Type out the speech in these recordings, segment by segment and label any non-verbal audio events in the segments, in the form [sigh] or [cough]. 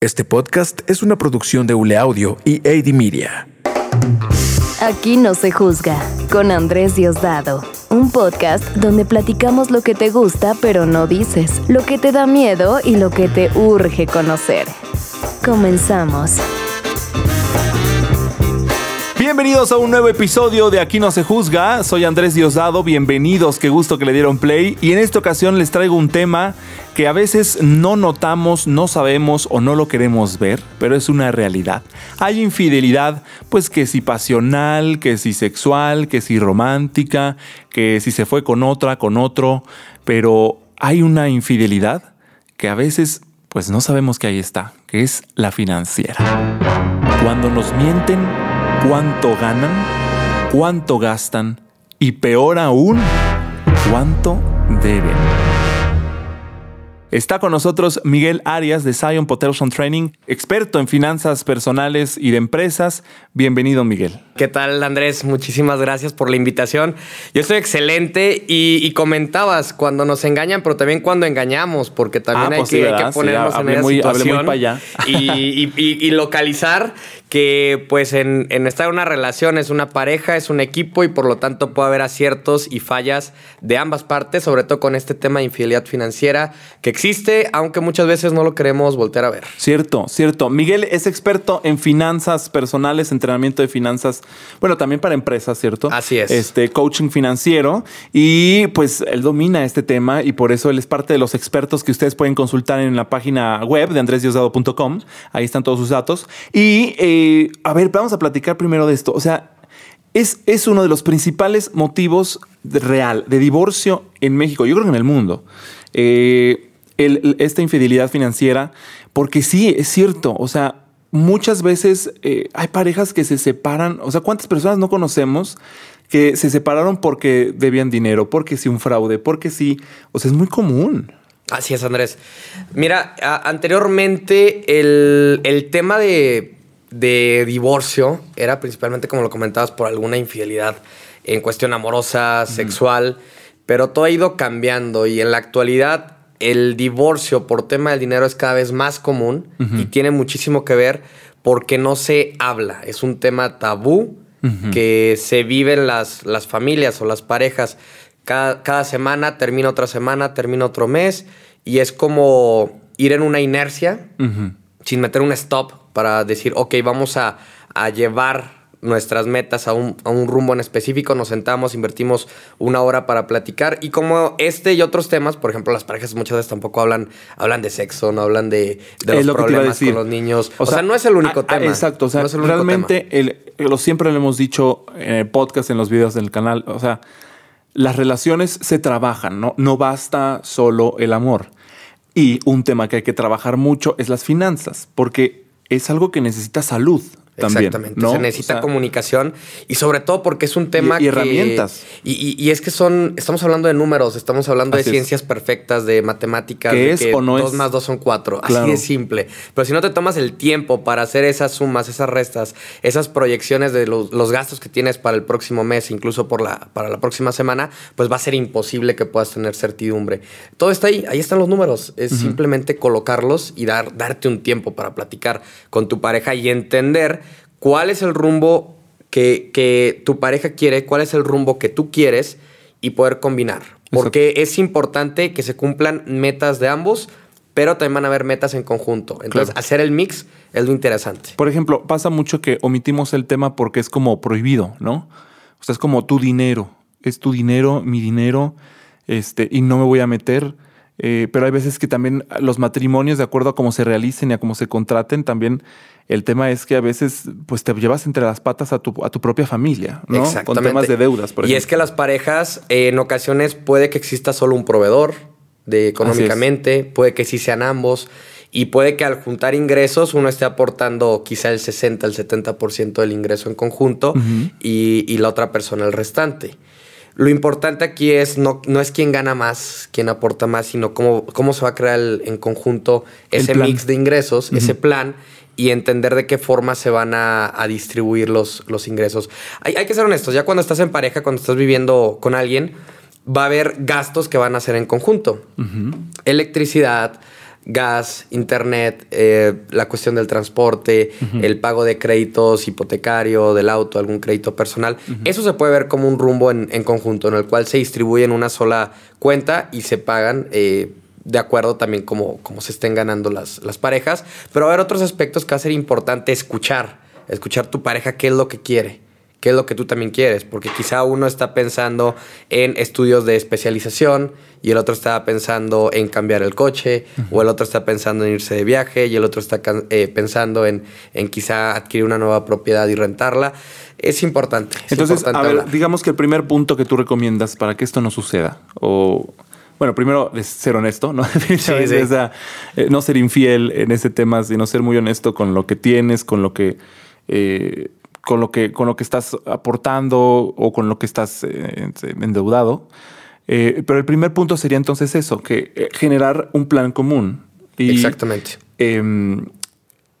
Este podcast es una producción de Ule Audio y AD Media. Aquí no se juzga, con Andrés Diosdado. Un podcast donde platicamos lo que te gusta pero no dices, lo que te da miedo y lo que te urge conocer. Comenzamos. Bienvenidos a un nuevo episodio de Aquí no se juzga. Soy Andrés Diosdado, bienvenidos, qué gusto que le dieron play. Y en esta ocasión les traigo un tema que a veces no notamos, no sabemos o no lo queremos ver, pero es una realidad. Hay infidelidad, pues que si pasional, que si sexual, que si romántica, que si se fue con otra, con otro, pero hay una infidelidad que a veces pues no sabemos que ahí está, que es la financiera. Cuando nos mienten, cuánto ganan, cuánto gastan y peor aún, cuánto deben. Está con nosotros Miguel Arias de Zion Potential Training, experto en finanzas personales y de empresas. Bienvenido, Miguel. ¿Qué tal, Andrés? Muchísimas gracias por la invitación. Yo estoy excelente y, comentabas cuando nos engañan, pero también cuando engañamos, porque también ah, hay, pues que, ponernos en esa situación y, localizar que pues en, estar en una relación es una pareja, es un equipo y por lo tanto puede haber aciertos y fallas de ambas partes, sobre todo con este tema de infidelidad financiera que existe, aunque muchas veces no lo queremos voltear a ver. Cierto, cierto. Miguel es experto en finanzas personales, entrenamiento de finanzas bueno, también para empresas, ¿cierto? Así es. Este coaching financiero y pues él domina este tema y por eso él es parte de los expertos que ustedes pueden consultar en la página web de andresdiosdado.com. Ahí están todos sus datos. Y eh, a ver, vamos a platicar primero de esto. O sea, es, es uno de los principales motivos de real de divorcio en México, yo creo que en el mundo. Eh, esta infidelidad financiera, porque sí, es cierto, o sea, muchas veces eh, hay parejas que se separan, o sea, ¿cuántas personas no conocemos que se separaron porque debían dinero, porque sí un fraude, porque sí, o sea, es muy común. Así es, Andrés. Mira, anteriormente el, tema de, divorcio era principalmente, como lo comentabas, por alguna infidelidad en cuestión amorosa, sexual, pero todo ha ido cambiando y en la actualidad el divorcio por tema del dinero es cada vez más común y tiene muchísimo que ver porque no se habla. Es un tema tabú que se vive en las, las familias o las parejas. Cada, semana termina otra semana, termina otro mes y es como ir en una inercia sin meter un stop para decir, ok, vamos a, a llevar nuestras metas a un, rumbo en específico, nos sentamos, invertimos una hora para platicar y como este y otros temas, por ejemplo, las parejas muchas veces tampoco hablan, hablan de sexo, no hablan de, los problemas con los niños. O, sea, no es el único tema. Exacto, o sea, realmente lo siempre lo hemos dicho en el podcast, en los videos del canal, o sea, las relaciones se trabajan, ¿no? No basta solo el amor. Y un tema que hay que trabajar mucho es las finanzas, porque es algo que necesita salud. Exactamente. Se necesita comunicación y sobre todo porque es un tema y, herramientas. Y, es que son, estamos hablando de números, estamos hablando de ciencias perfectas, de matemáticas. ¿Qué es o no dos más dos son cuatro. Así de simple. Pero si no te tomas el tiempo para hacer esas sumas, esas restas, esas proyecciones de los, gastos que tienes para el próximo mes, incluso por la, para la próxima semana, pues va a ser imposible que puedas tener certidumbre. Todo está ahí, ahí están los números. Es simplemente colocarlos y dar, darte un tiempo para platicar con tu pareja y entender cuál es el rumbo que, tu pareja quiere, cuál es el rumbo que tú quieres y poder combinar. Porque es importante que se cumplan metas de ambos, pero también van a haber metas en conjunto. Entonces, hacer el mix es lo interesante. Por ejemplo, pasa mucho que omitimos el tema porque es como prohibido, ¿no? O sea, es como tu dinero. Es tu dinero, mi dinero, este, y no me voy a meter. Eh, pero hay veces que también los matrimonios, de acuerdo a cómo se realicen y a cómo se contraten, también el tema es que a veces pues te llevas entre las patas a tu, a tu propia familia, ¿no? Con temas de deudas, por ejemplo. Y es que las parejas, en ocasiones puede que exista solo un proveedor de económicamente, puede que sí sean ambos. Y puede que al juntar ingresos uno esté aportando quizá el 60, el 70% del ingreso en conjunto y, y, la otra persona el restante. Lo importante aquí es no, no es quién gana más, quién aporta más, sino cómo, cómo se va a crear en conjunto ese mix de ingresos, ese plan y entender de qué forma se van a, distribuir los, los ingresos. Hay, hay, que ser honestos, ya cuando estás en pareja, cuando estás viviendo con alguien, va a haber gastos que van a ser en conjunto. Electricidad, gas, internet, eh, la cuestión del transporte, el pago de créditos hipotecario, del auto, algún crédito personal. Eso se puede ver como un rumbo en, conjunto, en el cual se distribuye en una sola cuenta y se pagan. Eh, de acuerdo también como, como se estén ganando las, las parejas. Pero va a haber otros aspectos que va a ser importante escuchar. Escuchar tu pareja qué es lo que quiere qué es lo que tú también quieres, porque quizá uno está pensando en estudios de especialización y el otro está pensando en cambiar el coche, o el otro está pensando en irse de viaje y el otro está eh, pensando en, en, quizá adquirir una nueva propiedad y rentarla. Es importante. Entonces, a ver, digamos que el primer punto que tú recomiendas para que esto no suceda, o bueno, primero es ser honesto, ¿no? [laughs] Eh, no ser infiel en ese tema, sino ser muy honesto con lo que tienes, con lo que eh, con lo que, con lo que estás aportando o con lo que estás eh, endeudado. Eh, pero el primer punto sería entonces eso, que eh, generar un plan común. Exactamente. Em,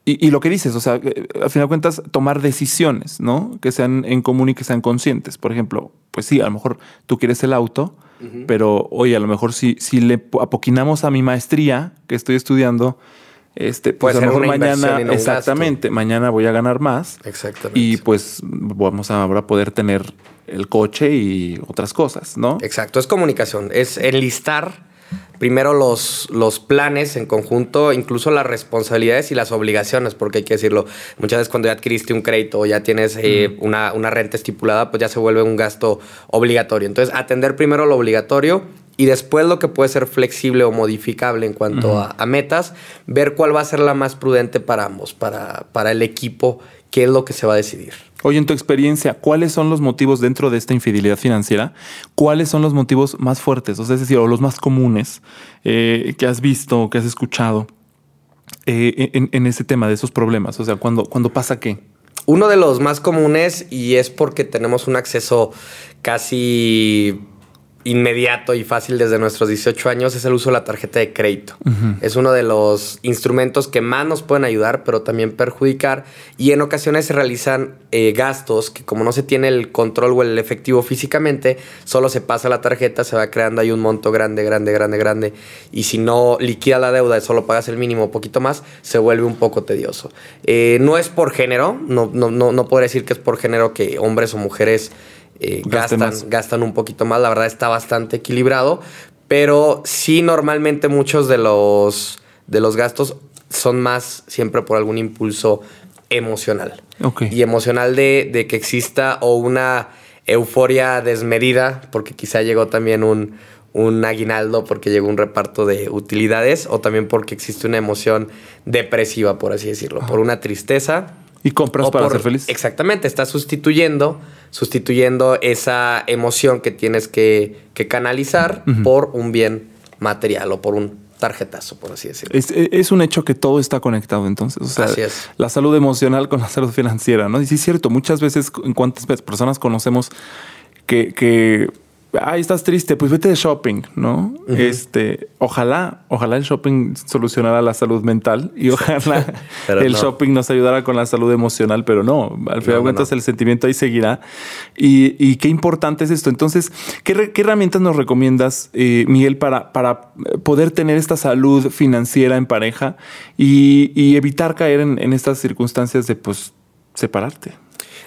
y, lo que dices, o sea, al final de cuentas, tomar decisiones, ¿no? Que sean en común y que sean conscientes. Por ejemplo, pues sí, a lo mejor tú quieres el auto, pero oye, a lo mejor si, si le apoquinamos a mi maestría que estoy estudiando, este, pues a lo mejor mañana, exactamente, mañana voy a ganar más. Exactamente. Y pues vamos a ahora poder tener el coche y otras cosas, ¿no? Exacto, es comunicación, es enlistar primero los, los planes en conjunto, incluso las responsabilidades y las obligaciones, porque hay que decirlo, muchas veces cuando ya adquiriste un crédito o ya tienes eh, una, una renta estipulada, pues ya se vuelve un gasto obligatorio. Entonces, atender primero lo obligatorio y después lo que puede ser flexible o modificable en cuanto a, metas, ver cuál va a ser la más prudente para ambos, para, para el equipo, qué es lo que se va a decidir. Oye, en tu experiencia, ¿cuáles son los motivos dentro de esta infidelidad financiera? ¿Cuáles son los motivos más fuertes, o sea, es decir, o los más comunes eh, que has visto, que has escuchado eh, en, en, ese tema de esos problemas? O sea, cuando, cuando pasa qué? Uno de los más comunes, y es porque tenemos un acceso casi inmediato y fácil desde nuestros 18 años es el uso de la tarjeta de crédito. Es uno de los instrumentos que más nos pueden ayudar, pero también perjudicar. Y en ocasiones se realizan eh, gastos que como no se tiene el control o el efectivo físicamente, solo se pasa la tarjeta, se va creando ahí un monto grande, grande, grande, grande. Y si no liquida la deuda y solo pagas el mínimo o poquito más, se vuelve un poco tedioso. Eh, no es por género, no, no, no, no puedo decir que es por género que hombres o mujeres eh, gastan, gastan un poquito más. La verdad está bastante equilibrado. Pero sí, normalmente muchos de los, de los gastos son más siempre por algún impulso emocional. Y emocional de, de, que exista o una euforia desmedida, porque quizá llegó también un, un aguinaldo porque llegó un reparto de utilidades, o también porque existe una emoción depresiva, por así decirlo, por una tristeza y compras para ser feliz. Exactamente, estás sustituyendo, sustituyendo esa emoción que tienes que, canalizar por un bien material o por un tarjetazo, por así decirlo. Es, un hecho que todo está conectado entonces. O sea, así es. La salud emocional con la salud financiera, ¿no? Y sí es cierto, muchas veces, en cuántas personas conocemos que, que ay, estás triste, pues vete de shopping, ¿no? Este, ojalá, ojalá el shopping solucionara la salud mental y ojalá [laughs] el shopping nos ayudara con la salud emocional, pero no, al final de cuentas el sentimiento ahí seguirá. Y, qué importante es esto. Entonces, ¿qué, herramientas nos recomiendas, eh, Miguel, para, para poder tener esta salud financiera en pareja y, evitar caer en, en estas circunstancias de, pues, separarte?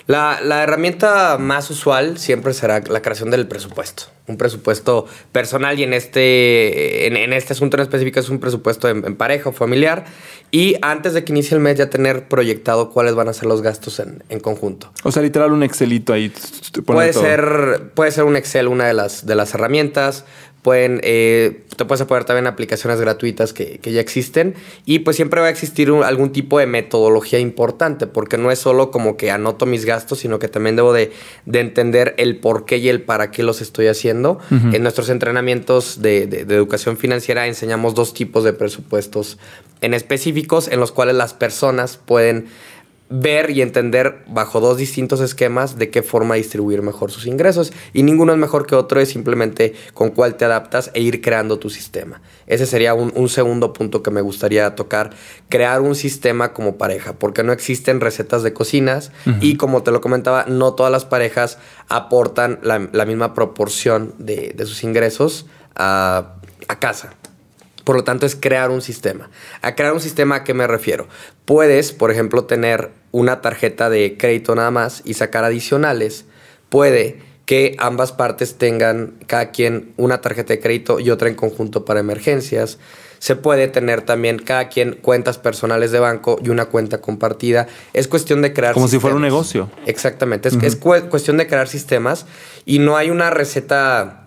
La, herramienta más usual siempre será la creación del presupuesto. Un presupuesto personal y en este, en, este asunto en específico es un presupuesto en, pareja o familiar. Y antes de que inicie el mes ya tener proyectado cuáles van a ser los gastos en, conjunto. O sea, literal un Excelito ahí. Puede ser, puede ser un Excel una de las, de las herramientas. Pueden, eh, te puedes apoyar también aplicaciones gratuitas que, ya existen y pues siempre va a existir algún tipo de metodología importante porque no es solo como que anoto mis gastos, sino que también debo de, entender el por qué y el para qué los estoy haciendo. En nuestros entrenamientos de, de educación financiera enseñamos dos tipos de presupuestos en específicos en los cuales las personas pueden ver y entender bajo dos distintos esquemas de qué forma distribuir mejor sus ingresos. Y ninguno es mejor que otro, es simplemente con cuál te adaptas e ir creando tu sistema. Ese sería un, segundo punto que me gustaría tocar, crear un sistema como pareja, porque no existen recetas de cocinas y como te lo comentaba, no todas las parejas aportan la, misma proporción de, sus ingresos a, a casa. Por lo tanto, es crear un sistema. A crear un sistema, ¿a qué me refiero? Puedes, por ejemplo, tener una tarjeta de crédito nada más y sacar adicionales. Puede que ambas partes tengan cada quien una tarjeta de crédito y otra en conjunto para emergencias. Se puede tener también cada quien cuentas personales de banco y una cuenta compartida. Es cuestión de crear Como si fuera un negocio. Exactamente. Es, es cu- cuestión de crear sistemas y no hay una receta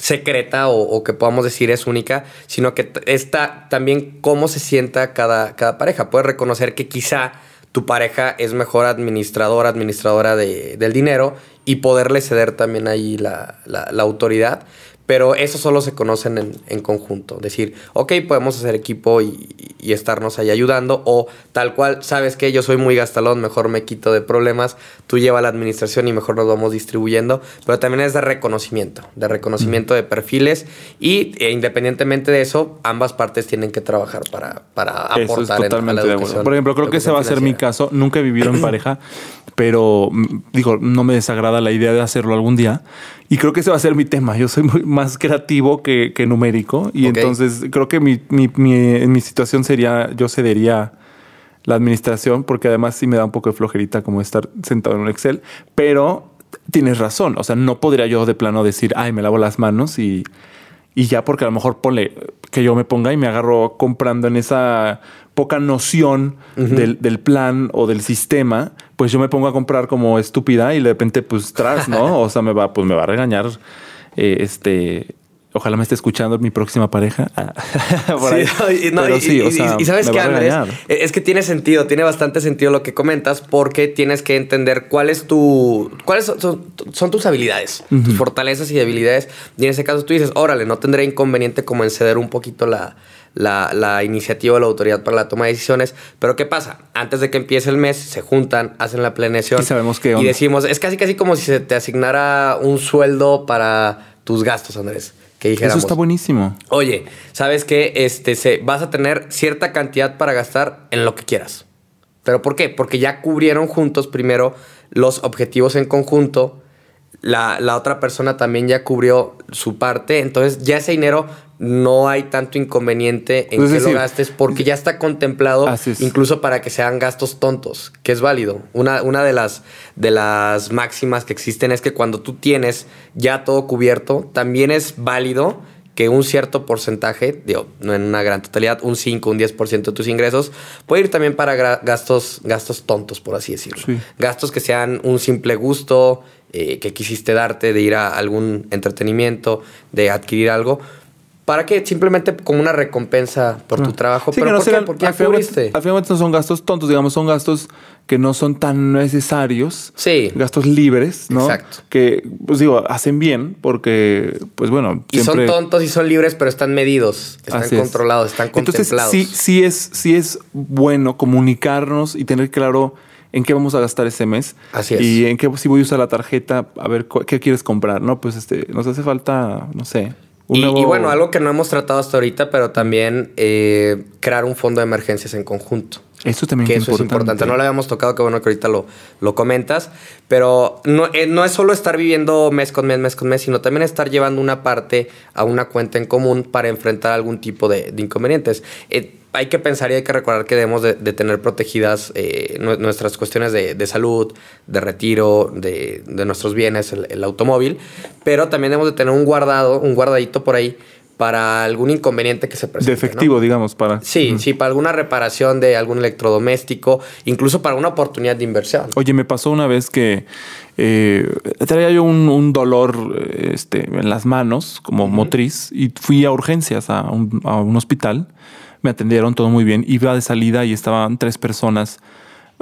secreta o, que podamos decir es única, sino que está también cómo se sienta cada, cada pareja. Puedes reconocer que quizá tu pareja es mejor administradora, administradora de- del dinero y poderle ceder también ahí la, la- la autoridad. Pero eso solo se conocen en, en conjunto. Decir, ok, podemos hacer equipo y, y estarnos ahí ayudando. O tal cual, sabes que yo soy muy gastalón, mejor me quito de problemas. Tú lleva la administración y mejor nos vamos distribuyendo. Pero también es de reconocimiento, de reconocimiento de perfiles. Y e, independientemente de eso, ambas partes tienen que trabajar para, para Eso es aportar en- a la totalmente de acuerdo. educación. Por ejemplo, creo que ese va a ser mi caso. Nunca he vivido en pareja, pero mm, digo, no me desagrada la idea de hacerlo algún día. Y creo que ese va a ser mi tema. Yo soy muy más creativo que, que numérico. Y entonces creo que mi, mi, mi, en mi situación sería, yo cedería la administración, porque además sí me da un poco de flojerita como estar sentado en un Excel. Pero tienes razón. O sea, no podría yo de plano decir, ay, me lavo las manos y, y ya, porque a lo mejor ponle que yo me ponga y me agarro comprando en esa poca noción del, del plan o del sistema, pues yo me pongo a comprar como estúpida y de repente, pues tras, ¿no? [laughs] O sea, me va, pues me va a regañar. eh, este, ojalá me esté escuchando mi próxima pareja. Ah. [laughs] Sí, no, Pero y- sí, o y- sea, y sabes qué, Andrés, regañar. es que tiene sentido, tiene bastante sentido lo que comentas, porque tienes que entender cuál es tu, cuáles son, son- son tus habilidades, tus fortalezas y debilidades. Y en ese caso tú dices, órale, no tendré inconveniente como en ceder un poquito la, la, la iniciativa o la autoridad para la toma de decisiones. Pero ¿qué pasa? Antes de que empiece el mes, se juntan, hacen la planeación. Y sabemos qué Y onda. decimos, es casi casi como si se te asignara un sueldo para tus gastos, Andrés. Que Eso está buenísimo. Oye, ¿sabes qué? Este, se, vas a tener cierta cantidad para gastar en lo que quieras. ¿Pero por qué? Porque ya cubrieron juntos primero los objetivos en conjunto. La, la otra persona también ya cubrió su parte. Entonces, ya ese dinero no hay tanto inconveniente en Es que decir, lo gastes porque ya está contemplado es. incluso para que sean gastos tontos, que es válido. Una, una de, las, de las máximas que existen es que cuando tú tienes ya todo cubierto, también es válido que un cierto porcentaje, digo, no en una gran totalidad, un 5, un 10% de tus ingresos, puede ir también para gastos, gastos tontos, por así decirlo. Sí. Gastos que sean un simple gusto, eh, que quisiste darte de ir a algún entretenimiento, de adquirir algo. ¿Para qué? Simplemente como una recompensa por tu trabajo. Sí, ¿Pero que no por qué? ya al final Al no son gastos tontos, digamos, son gastos que no son tan necesarios. Sí. Gastos libres, ¿no? Exacto. Que, pues digo, hacen bien porque, pues bueno, Y siempre... son tontos y son libres, pero están medidos, están Así es. controlados, están Entonces, contemplados. sí, sí es, sí es bueno comunicarnos y tener claro en qué vamos a gastar ese mes. Así es. Y en qué si voy a usar la tarjeta, a ver qué quieres comprar, ¿no? Pues este, nos hace falta, no sé. Y, nuevo- y bueno, algo que no hemos tratado hasta ahorita, pero también eh, crear un fondo de emergencias en conjunto. Eso también Que es eso es importante. No lo habíamos tocado, que bueno que ahorita lo, lo comentas. Pero no, eh, no es solo estar viviendo mes con mes, mes con mes, sino también estar llevando una parte a una cuenta en común para enfrentar algún tipo de, de inconvenientes. Eh, hay que pensar y hay que recordar que debemos de, de tener protegidas eh, nue- nuestras cuestiones de, de salud, de retiro, de, de nuestros bienes, el, el automóvil. Pero también debemos de tener un guardado, un guardadito por ahí para algún inconveniente que se presente. De ¿no? efectivo, digamos, para... Sí, sí, para alguna reparación de algún electrodoméstico, incluso para una oportunidad de inversión. Oye, me pasó una vez que eh, traía yo un, un dolor este, en las manos, como motriz, y fui a urgencias a un, a un hospital. Me atendieron todo muy bien. Iba de salida y estaban tres personas,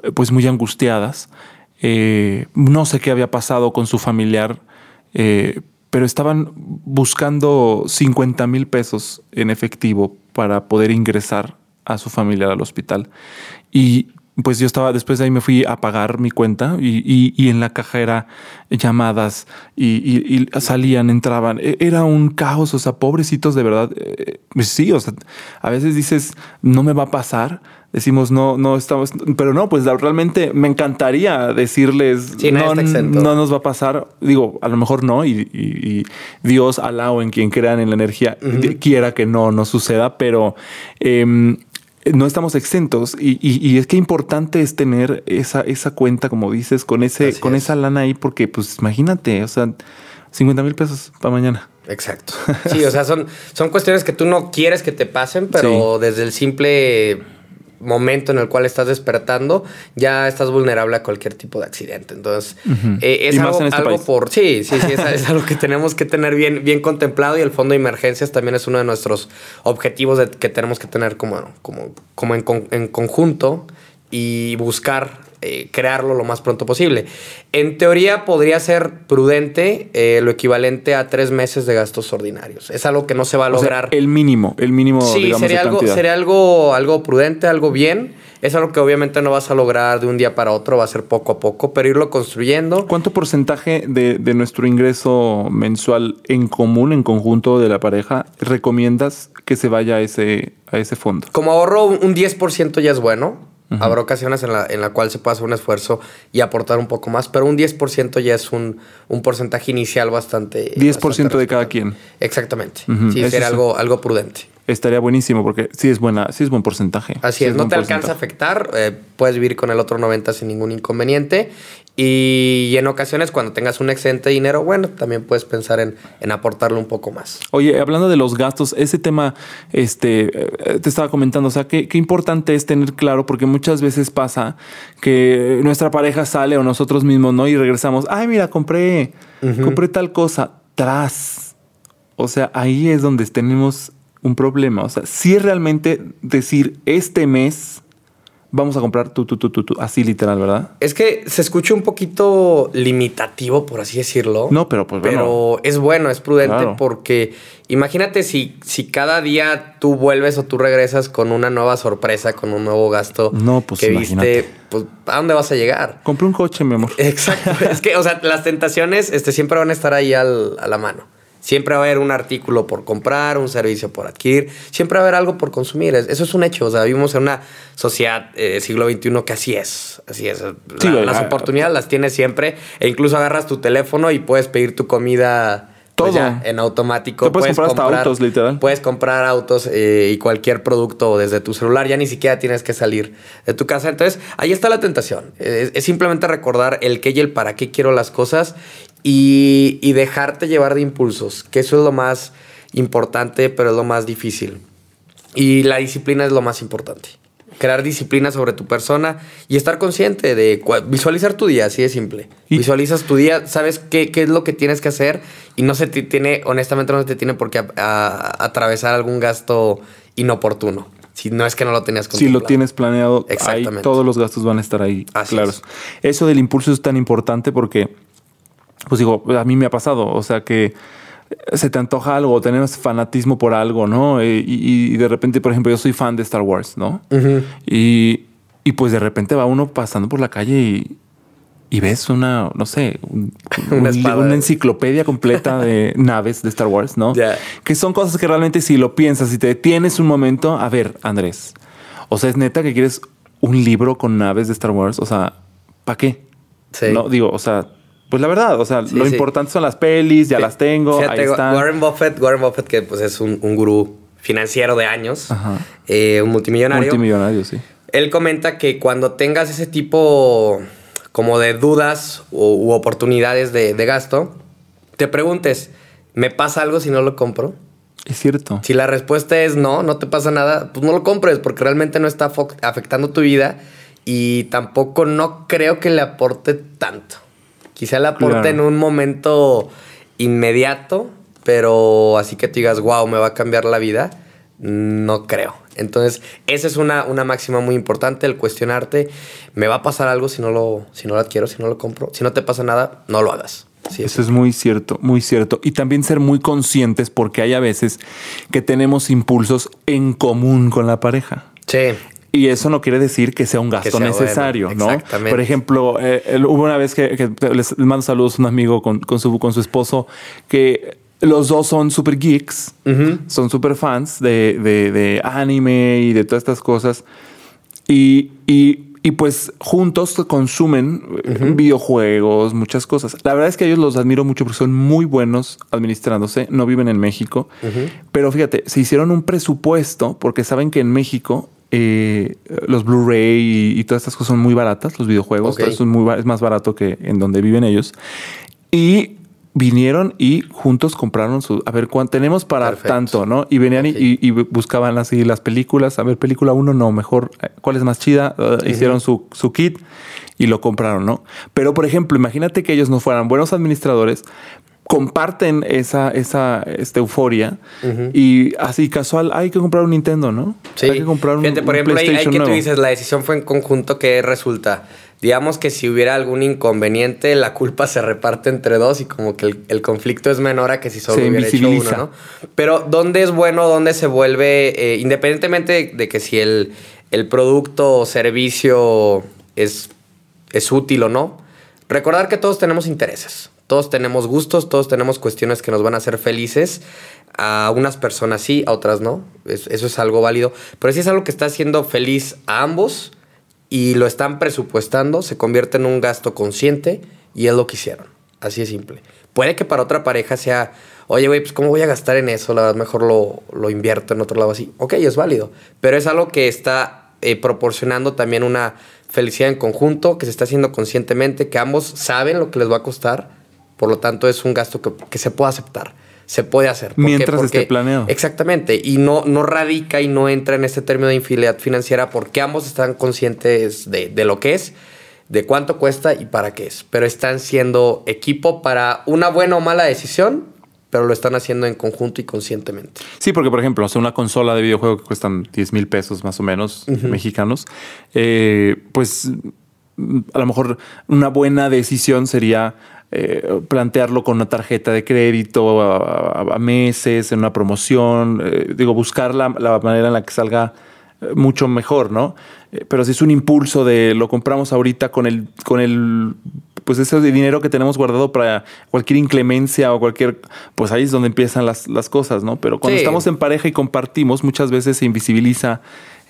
eh, pues muy angustiadas. Eh, no sé qué había pasado con su familiar, eh, pero estaban buscando 50 mil pesos en efectivo para poder ingresar a su familiar al hospital. Y pues yo estaba, después de ahí me fui a pagar mi cuenta y, y- y en la caja era llamadas y, y- salían, entraban. E- Era un caos, o sea, pobrecitos de verdad. Eh, pues sí, o sea, a veces dices, no me va a pasar, decimos no, no estamos, pero no, pues realmente me encantaría decirles Sí, no, no nos va a pasar. Digo, a lo mejor no, y, Dios, Alá o en quien crean en la energía, quiera que no, no suceda, pero em, no estamos exentos. Y, y- y es que importante es tener esa, esa cuenta, como dices, con ese, Así con es. esa lana ahí, porque pues imagínate, o sea, 50 mil pesos para mañana. Exacto. Sí, o sea, son, son cuestiones que tú no quieres que te pasen, pero desde el simple momento en el cual estás despertando, ya estás vulnerable a cualquier tipo de accidente. Entonces, eh, es algo, este algo por... Sí, sí, sí, es, [laughs] es algo que tenemos que tener bien, bien contemplado y el fondo de emergencias también es uno de nuestros objetivos de- que tenemos que tener como, como, como en, con- en conjunto y buscar eh, crearlo lo más pronto posible. En teoría podría ser prudente eh, lo equivalente a tres meses de gastos ordinarios. Es algo que no se va a O sea, lograr. el mínimo, el mínimo, sí, digamos, sería algo, cantidad. sería algo, algo prudente, algo bien. Es algo que obviamente no vas a lograr de un día para otro, va a ser poco a poco, pero irlo construyendo. ¿Cuánto porcentaje de, de nuestro ingreso mensual en común, en conjunto de la pareja, recomiendas que se vaya a ese, a ese fondo? Como ahorro, un un 10% ya es bueno. Habrá ocasiones en la, en la cual se puede hacer un esfuerzo y aportar un poco más, pero un 10% ya es un, un porcentaje inicial bastante. 10% bastante de cada quien. Exactamente. Ujú, Sí, eso sería sí. algo, algo prudente. Estaría buenísimo porque sí es buena, sí es buen porcentaje. Así Sí es, no te alcanza a afectar, eh, puedes vivir con el otro 90 sin ningún inconveniente. Y, en ocasiones, cuando tengas un excedente de dinero, bueno, también puedes pensar en, en aportarle un poco más. Oye, hablando de los gastos, ese tema, este, eh, te estaba comentando, o sea, qué, qué importante es tener claro, porque muchas veces pasa que nuestra pareja sale o nosotros mismos, ¿no? Y regresamos, ay, mira, compré, compré tal cosa, tras. O sea, ahí es donde tenemos un problema. O sea, si realmente decir, este mes vamos a comprar tú, tú, tú, tú, tú, así literal, ¿verdad? Es que se escucha un poquito limitativo, por así decirlo. No, pero pues bueno. Pero es bueno, es prudente Claro. porque imagínate si, si cada día tú vuelves o tú regresas con una nueva sorpresa, con un nuevo gasto No, pues, que imagínate. viste, pues ¿a dónde vas a llegar? Compré un coche, mi amor. Exacto. [laughs] es que, o sea, las tentaciones este, siempre van a estar ahí al- a la mano. Siempre va a haber un artículo por comprar, un servicio por adquirir, siempre va a haber algo por consumir. Es- Eso es un hecho. O sea, vivimos en una sociedad eh, siglo XXI que así es. Así es. La- Sí, güey, las oportunidades las tienes siempre. E incluso agarras tu teléfono y puedes pedir tu comida pues, Todo. ya, en automático. Te puedes comprar hasta autos, literal. Puedes comprar autos eh, y cualquier producto desde tu celular. Ya ni siquiera tienes que salir de tu casa. Entonces, ahí está la tentación. Es, es simplemente recordar el qué y el para qué quiero las cosas y, y dejarte llevar de impulsos, que eso es lo más importante, pero es lo más difícil. Y la disciplina es lo más importante. Crear disciplina sobre tu persona y estar consciente de visualizar tu día, así de simple. Y- Visualizas tu día, sabes qué, qué es lo que tienes que hacer y no se te tiene, honestamente no se te tiene por qué a- a- atravesar algún gasto inoportuno. Si no es que no lo tenías Si lo contemplado. tienes planeado, ahí todos los gastos van a estar ahí Así claros. es. Eso del impulso es tan importante porque, pues digo, a mí me ha pasado, o sea que se te antoja algo, tenemos fanatismo por algo, ¿no? Eh, Y, y de repente, por ejemplo, yo soy fan de Star Wars, ¿no? y, y pues de repente va uno pasando por la calle y, y ves una, no sé, un- [laughs] Una un- espada. una enciclopedia completa de [laughs] naves de Star Wars, ¿no? Ya. Que son cosas que realmente si lo piensas, si te detienes un momento, a ver, Andrés, o sea, es neta que quieres un libro con naves de Star Wars, o sea, ¿para qué? Sí. No, digo, o sea, pues la verdad, o sea, Sí, lo sí. importante son las pelis, ya las tengo, fíjate, ahí están. Warren Buffett, Warren Buffett, que pues es un, un gurú financiero de años, eh, un multimillonario. Multimillonario, sí. Él comenta que cuando tengas ese tipo como de dudas u, u oportunidades de, de gasto, te preguntes, ¿me pasa algo si no lo compro? Es cierto. Si la respuesta es no, no te pasa nada, pues no lo compres porque realmente no está afectando tu vida y tampoco no creo que le aporte tanto. Quizá le aporte Claro. en un momento inmediato, pero así que tú digas, wow, me va a cambiar la vida, no creo. Entonces, esa es una, una máxima muy importante, el cuestionarte, ¿me va a pasar algo si no, lo, si no lo adquiero, si no lo compro? Si no te pasa nada, no lo hagas. Sí, Eso es muy cierto, muy cierto. Y también ser muy conscientes porque hay a veces que tenemos impulsos en común con la pareja. sí. Y eso no quiere decir que sea un gasto sea bueno, necesario, ¿no? exactamente. Por ejemplo, eh, hubo una vez que, que les, mando saludos a un amigo con, con su, con su esposo que los dos son super geeks, son super fans de, de- de anime y de todas estas cosas. Y, y y pues juntos consumen uh videojuegos, muchas cosas. La verdad es que ellos los admiro mucho porque son muy buenos administrándose, no viven en México. Pero fíjate, se hicieron un presupuesto porque saben que en México eh, los Blu-ray y, todas estas cosas son muy baratas, los videojuegos. es, muy, es más barato que en donde viven ellos. Y vinieron y juntos compraron su, a ver, ¿cuánto tenemos para tanto, no? Y venían y, buscaban así las películas, a ver, película uno, no, mejor, eh, ¿cuál es más chida? Uh, hicieron su, su kit y lo compraron, ¿no? Pero, por ejemplo, imagínate que ellos no fueran buenos administradores, comparten esa, esa esta euforia y así casual hay que comprar un Nintendo, ¿no? Sí. Hay que comprar un, Gente, por ejemplo, hay, que tú dices, la decisión fue en conjunto que resulta digamos que si hubiera algún inconveniente, la culpa se reparte entre dos y como que el, conflicto es menor a que si solo hubiera hecho uno, ¿no? Pero ¿dónde es bueno? ¿Dónde se vuelve, eh, independientemente de, que si el, producto o servicio es, es útil o no, recordar que todos tenemos intereses. Todos tenemos gustos, todos tenemos cuestiones que nos van a hacer felices. A unas personas sí, a otras no. Eso, es algo válido. Pero si es algo que está haciendo feliz a ambos, y lo están presupuestando, se convierte en un gasto consciente y es lo que hicieron. Así de simple. Puede que para otra pareja sea, oye, güey, pues ¿cómo voy a gastar en eso? La verdad, mejor lo, lo invierto en otro lado así. Ok, es válido. Pero es algo que está eh, proporcionando también una felicidad en conjunto, que se está haciendo conscientemente, que ambos saben lo que les va a costar. Por lo tanto, es un gasto que, que se puede aceptar se puede hacer. Mientras esté planeado. Exactamente. Y no, no radica y no entra en este término de infidelidad financiera porque ambos están conscientes de, lo que es, de cuánto cuesta y para qué es. Pero están siendo equipo para una buena o mala decisión, pero lo están haciendo en conjunto y conscientemente. Sí, porque por ejemplo, hace una consola de videojuego que cuestan 10 mil pesos más o menos mexicanos, eh, pues a lo mejor una buena decisión sería eh, plantearlo con una tarjeta de crédito a, meses, en una promoción, eh, digo, buscar la, manera en la que salga eh, mucho mejor, ¿no? pero si es un impulso de lo compramos ahorita con el, con el, pues ese dinero que tenemos guardado para cualquier inclemencia o cualquier, pues ahí es donde empiezan las, las cosas, ¿no? Pero cuando estamos en pareja y compartimos, muchas veces se invisibiliza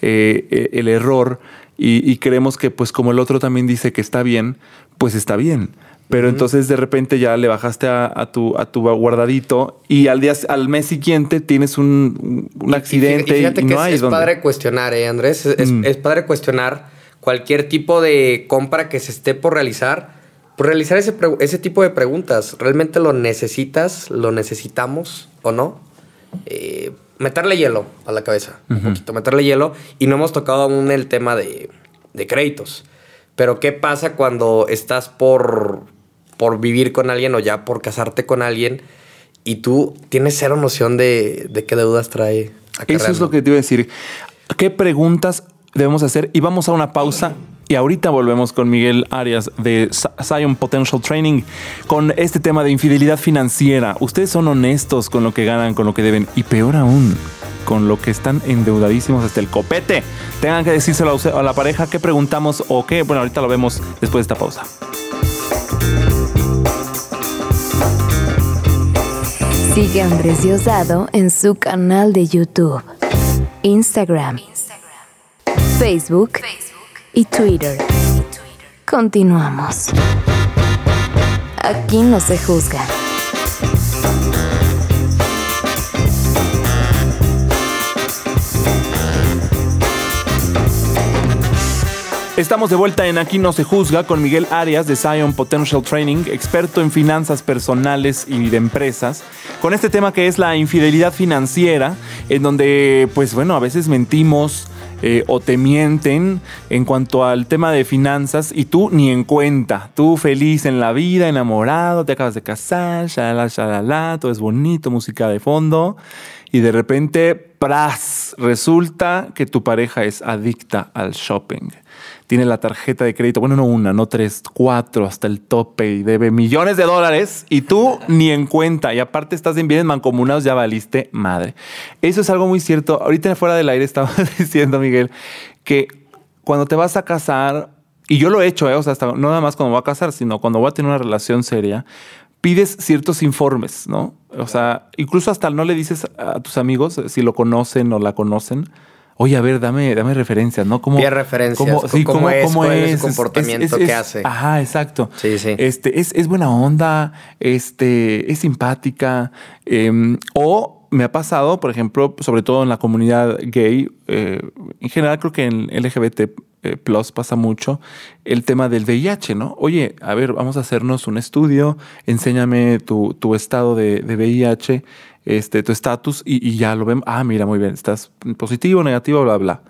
el error y, y creemos que pues como el otro también dice que está bien, pues está bien. Pero entonces de repente ya le bajaste a, tu, a tu guardadito y al día al mes siguiente tienes un, accidente y, fíjate que no es, padre cuestionar, ¿eh, Andrés? Mm. Es, padre cuestionar cualquier tipo de compra que se esté por realizar, por realizar ese, ese tipo de preguntas. ¿Realmente lo necesitas? ¿Lo necesitamos o no? Eh, meterle hielo a la cabeza, un poquito, meterle hielo. Y no hemos tocado aún el tema de, de créditos. Pero ¿qué pasa cuando estás por por vivir con alguien o ya por casarte con alguien y tú tienes cero noción de, qué deudas trae. Eso es lo que te iba a decir. ¿Qué preguntas debemos hacer? Y vamos a una pausa. Y ahorita volvemos con Miguel Arias de Zion Potential Training con este tema de infidelidad financiera. Ustedes son honestos con lo que ganan, con lo que deben y peor aún, con lo que están endeudadísimos hasta el copete. Tengan que decírselo a la pareja qué preguntamos o qué. Bueno, ahorita lo vemos después de esta pausa. Sigue a Andrés Diosdado en su canal de YouTube, Instagram, Facebook y Twitter. Continuamos. Aquí no se juzga. Estamos de vuelta en Aquí no se juzga con Miguel Arias de Zion Potential Training, experto en finanzas personales y de empresas, con este tema que es la infidelidad financiera, en donde, pues bueno, a veces mentimos. Eh, o te mienten en cuanto al tema de finanzas y tú ni en cuenta. Tú feliz en la vida, enamorado, te acabas de casar, shalala, shalala, todo es bonito, música de fondo y de repente, ¡pras! Resulta que tu pareja es adicta al shopping tiene la tarjeta de crédito, bueno, no una, no tres, cuatro hasta el tope y debe millones de dólares y tú [laughs] ni en cuenta. Y aparte estás en bienes mancomunados, ya valiste madre. Eso es algo muy cierto. Ahorita fuera del aire estaba [laughs] diciendo, Miguel, que cuando te vas a casar, y yo lo he hecho, ¿eh? o sea, hasta, no nada más cuando voy a casar, sino cuando voy a tener una relación seria, pides ciertos informes, ¿no? O sea, incluso hasta no le dices a tus amigos si lo conocen o la conocen oye, a ver, dame, dame referencias, ¿no? ¿Cómo, referencias, cómo- sí, cómo cómo, es, cómo es su es, comportamiento, qué hace. Ajá, exacto. Sí, sí. Este, es, es buena onda, este, es simpática. eh, o me ha pasado, por ejemplo, sobre todo en la comunidad gay, eh, en general creo que en LGBT eh, Plus pasa mucho el tema del VIH, ¿no? Oye, a ver, vamos a hacernos un estudio, enséñame tu, tu estado de, de VIH, este, tu estatus, y, y ya lo ven. Ah, mira, muy bien, estás positivo, negativo, bla, bla.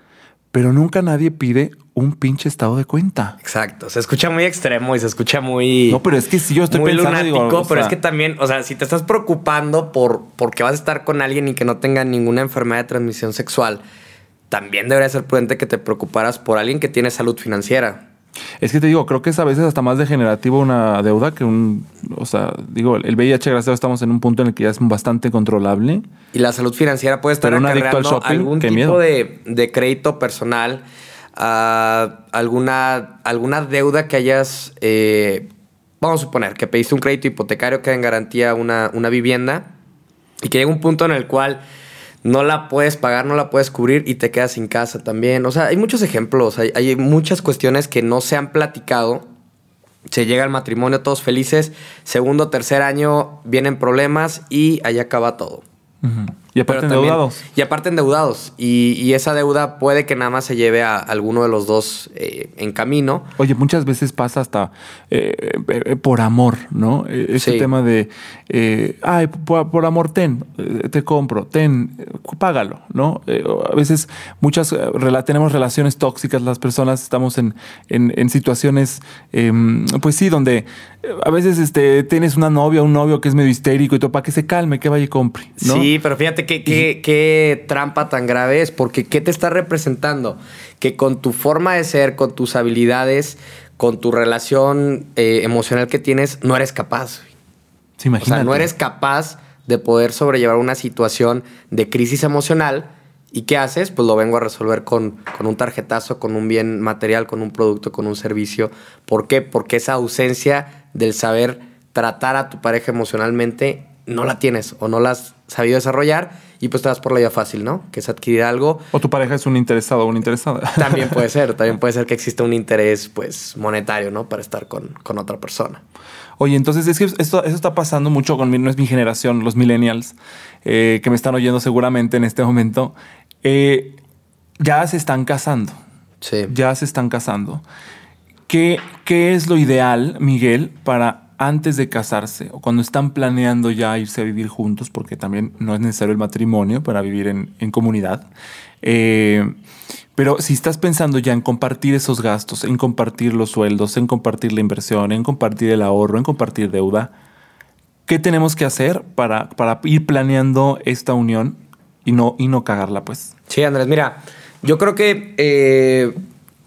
Pero nunca nadie pide un pinche estado de cuenta. Exacto. Se escucha muy extremo y se escucha muy. No, pero es que si yo estoy muy pensando, lunático, digo, pero es que también, o sea, si te estás preocupando por porque vas a estar con alguien y que no tenga ninguna enfermedad de transmisión sexual, también debería ser prudente que te preocuparas por alguien que tiene salud financiera. Es que te digo, creo que es a veces hasta más degenerativo una deuda que un. O sea, digo, el VIH, gracias a Dios, estamos en un punto en el que ya es bastante controlable. Y la salud financiera puede estar adicto al acarreando shopping, algún tipo de, de crédito personal, ah, alguna, alguna deuda que hayas, eh, vamos a suponer que pediste un crédito hipotecario que en garantía una, una vivienda y que llega un punto en el cual no la puedes pagar, no la puedes cubrir y te quedas sin casa también. O sea, hay muchos ejemplos, hay, hay muchas cuestiones que no se han platicado. Se llega al matrimonio todos felices, segundo, tercer año vienen problemas y ahí acaba todo. Y aparte Pero también- endeudados. Y aparte endeudados. Y, y esa deuda puede que nada más se lleve a alguno de los dos eh, en camino. Oye, muchas veces pasa hasta eh, eh, por amor, ¿no? Eh, Ese Sí. tema de, ay, por, por amor, ten, te compro, ten, págalo, ¿no? A veces muchas rela- tenemos relaciones tóxicas, las personas estamos en, en, en situaciones, em, pues sí, donde a veces este, tienes una novia, un novio que es medio histérico y todo, para que se calme, que vaya y compre, ¿no? Sí, pero fíjate qué, qué, qué trampa tan grave es, porque ¿qué te está representando? Que con tu forma de ser, con tus habilidades, con tu relación eh, emocional que tienes, no eres capaz. Sí, O imagínate. sea, no eres capaz de poder sobrellevar una situación de crisis emocional. ¿Y qué haces? Pues lo vengo a resolver con, con un tarjetazo, con un bien material, con un producto, con un servicio. ¿Por qué? Porque esa ausencia del saber tratar a tu pareja emocionalmente no la tienes o no la has sabido desarrollar y pues te vas por la vía fácil, ¿no? Que es adquirir algo. O tu pareja es un interesado o una interesada. [laughs] También puede ser, también [laughs] puede ser que exista un interés pues monetario, ¿no? Para estar con, con otra persona. Oye, entonces es que esto, eso está pasando mucho con mi, no es mi generación, los millennials, eh, que me están oyendo seguramente en este momento. Eh, ya se están casando. Sí. Ya se están casando. ¿Qué, ¿Qué es lo ideal, Miguel, para antes de casarse o cuando están planeando ya irse a vivir juntos, porque también no es necesario el matrimonio para vivir en, en comunidad? Eh, pero si estás pensando ya en compartir esos gastos, en compartir los sueldos, en compartir la inversión, en compartir el ahorro, en compartir deuda, ¿qué tenemos que hacer para, para ir planeando esta unión y no, y no cagarla, pues? Sí, Andrés, mira, yo creo que eh,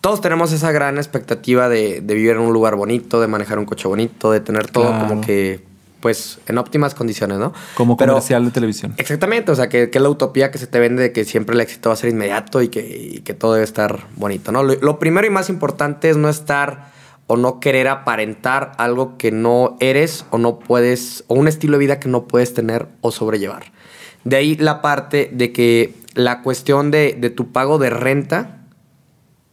todos tenemos esa gran expectativa de, de vivir en un lugar bonito, de manejar un coche bonito, de tener todo Claro. como que, pues, en óptimas condiciones, ¿no? Como Pero- comercial de televisión. Exactamente, o sea, que, que es la utopía que se te vende de que siempre el éxito va a ser inmediato y que, y que todo debe estar bonito, ¿no? Lo, lo primero y más importante es no estar o no querer aparentar algo que no eres o no puedes, o un estilo de vida que no puedes tener o sobrellevar. De ahí la parte de que la cuestión de, de tu pago de renta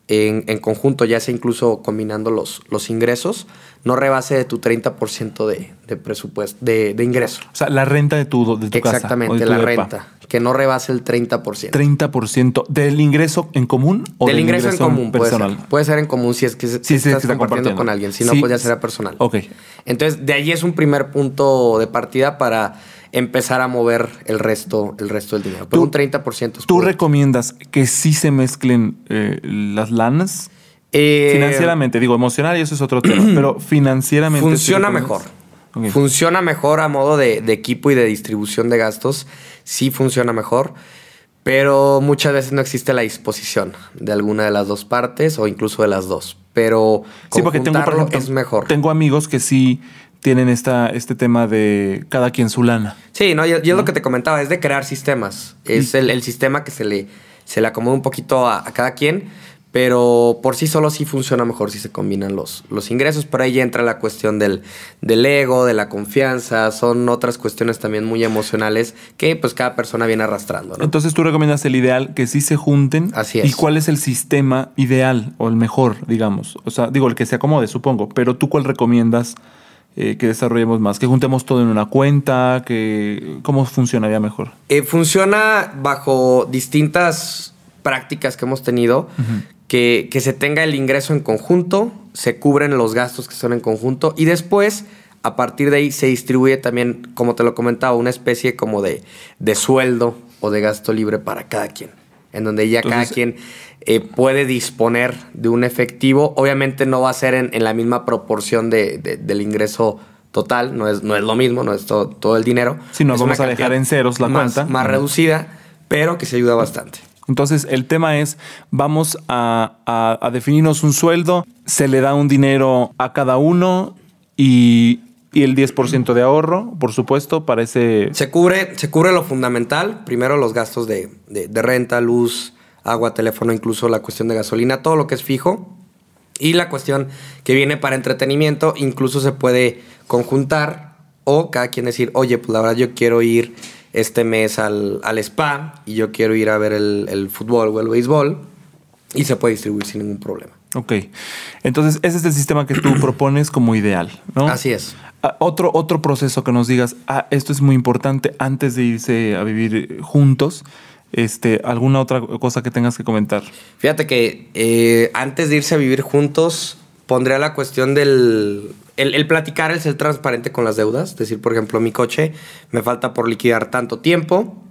en, en conjunto, ya sea incluso combinando los, los ingresos, no rebase de tu 30% de, de presupuesto, de, de ingreso. O sea, la renta de tu, de tu casa. Exactamente, de tu la depa. renta. Que no rebase el 30%. 30% del ingreso en común o Del del ingreso, en común personal. puede ser. Puede ser en común si es que sí, estás sí, está compartiendo compartiendo. con alguien. Si no, Sí. pues ya será personal. Ok. Entonces, de ahí es un primer punto de partida para empezar a mover el resto, el resto del dinero. Pero un 30% es ¿Tú recomiendas que sí se mezclen eh, las lanas? Eh, financieramente, digo, emocional y eso es otro tema, [clears throat] pero financieramente. ¿sí Funciona mejor. Funciona mejor a modo de, de equipo y de distribución de gastos. Sí funciona mejor. Pero muchas veces no existe la disposición de alguna de las dos partes o incluso de las dos. Pero Sí, porque tengo, por ejemplo, es mejor. tengo amigos que sí tienen esta, este tema de cada quien su lana. Sí, no, y, es lo que te comentaba, es de crear sistemas. Es el, el sistema que se le, se le acomoda un poquito a, a cada quien, pero por sí solo sí funciona mejor si se combinan los, los ingresos. Pero ahí ya entra la cuestión del, del ego, de la confianza, son otras cuestiones también muy emocionales que pues cada persona viene arrastrando. ¿no? Entonces tú recomiendas el ideal que sí se junten. Así es. ¿Y cuál es el sistema ideal o el mejor, digamos? O sea, digo, el que se acomode, supongo. Pero tú cuál recomiendas eh, que desarrollemos más? ¿Que juntemos todo en una cuenta? que ¿Cómo funcionaría mejor? Eh, funciona bajo distintas prácticas que hemos tenido. Que, que se tenga el ingreso en conjunto, se cubren los gastos que son en conjunto y después a partir de ahí se distribuye también, como te lo comentaba, una especie como de, de sueldo o de gasto libre para cada quien, en donde ya cada quien eh, puede disponer de un efectivo. Obviamente no va a ser en, en la misma proporción de- de- del ingreso total, no es, no es lo mismo, no es todo, todo el dinero. Sí, no Es vamos a dejar en ceros la más, cuenta. Más reducida, pero que se ayuda bastante. Entonces, el tema es, vamos a, a- a definirnos un sueldo, se le da un dinero a cada uno y, y el 10% de ahorro, por supuesto, para ese... Se cubre, se cubre lo fundamental, primero los gastos de, de- renta, luz, agua, teléfono, incluso la cuestión de gasolina, todo lo que es fijo. Y la cuestión que viene para entretenimiento, incluso se puede conjuntar o cada quien decir, oye, pues la verdad yo quiero ir este mes al, al spa y yo quiero ir a ver el, el fútbol o el béisbol y se puede distribuir sin ningún problema. Ok. Entonces, ese es el sistema que tú [clears throat] propones como ideal, ¿no? Así es. Ah, Otro, otro proceso que nos digas, ah, esto es muy importante antes de irse a vivir juntos. Este, ¿Alguna otra cosa que tengas que comentar? Fíjate que eh, antes de irse a vivir juntos, pondría la cuestión del. El, el platicar, el ser transparente con las deudas. Es decir, por ejemplo, mi coche me falta por liquidar tanto tiempo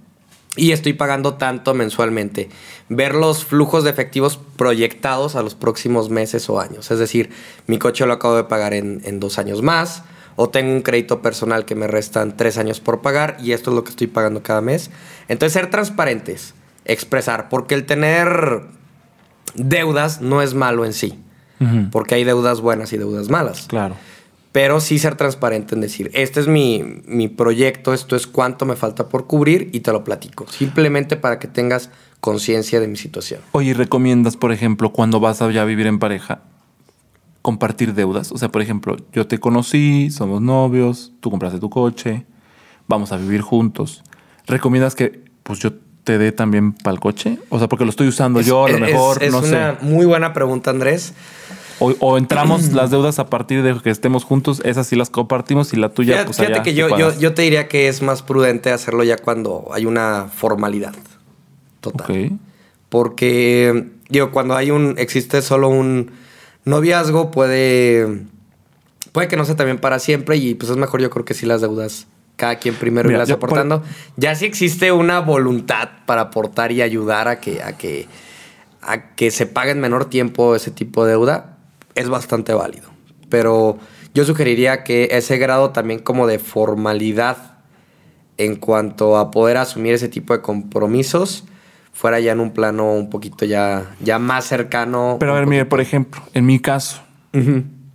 y estoy pagando tanto mensualmente. Ver los flujos de efectivos proyectados a los próximos meses o años. Es decir, mi coche lo acabo de pagar en, en dos años más. O tengo un crédito personal que me restan tres años por pagar y esto es lo que estoy pagando cada mes. Entonces, ser transparentes, expresar, porque el tener deudas no es malo en sí, porque hay deudas buenas y deudas malas. Claro. Pero sí ser transparente en decir, este es mi, mi proyecto, esto es cuánto me falta por cubrir y te lo platico. Simplemente para que tengas conciencia de mi situación. Oye, ¿y ¿recomiendas, por ejemplo, cuando vas a ya vivir en pareja, compartir deudas? O sea, por ejemplo, yo te conocí, somos novios, tú compraste tu coche, vamos a vivir juntos. ¿Recomiendas que pues yo te dé también para el coche? O sea, porque lo estoy usando yo, a lo Es- mejor, es no una sé. muy buena pregunta, Andrés. O, o entramos [clears throat] las deudas a partir de que estemos juntos, esas sí las compartimos y la tuya, Fíjate, pues fíjate allá que te yo, yo, cuadras. yo te diría que es más prudente hacerlo ya cuando hay una formalidad total. Porque, digo, cuando hay un, existe solo un noviazgo, puede, puede que no sea también para siempre y pues es mejor yo creo que sí las deudas, cada quien primero Mira, por- aportando. Ya si existe una voluntad para aportar y ayudar a que, a que, a que se pague en menor tiempo ese tipo de deuda, es bastante válido. Pero yo sugeriría que ese grado también como de formalidad en cuanto a poder asumir ese tipo de compromisos fuera ya en un plano un poquito ya, ya más cercano. Pero a ver, mire, por ejemplo, en mi caso,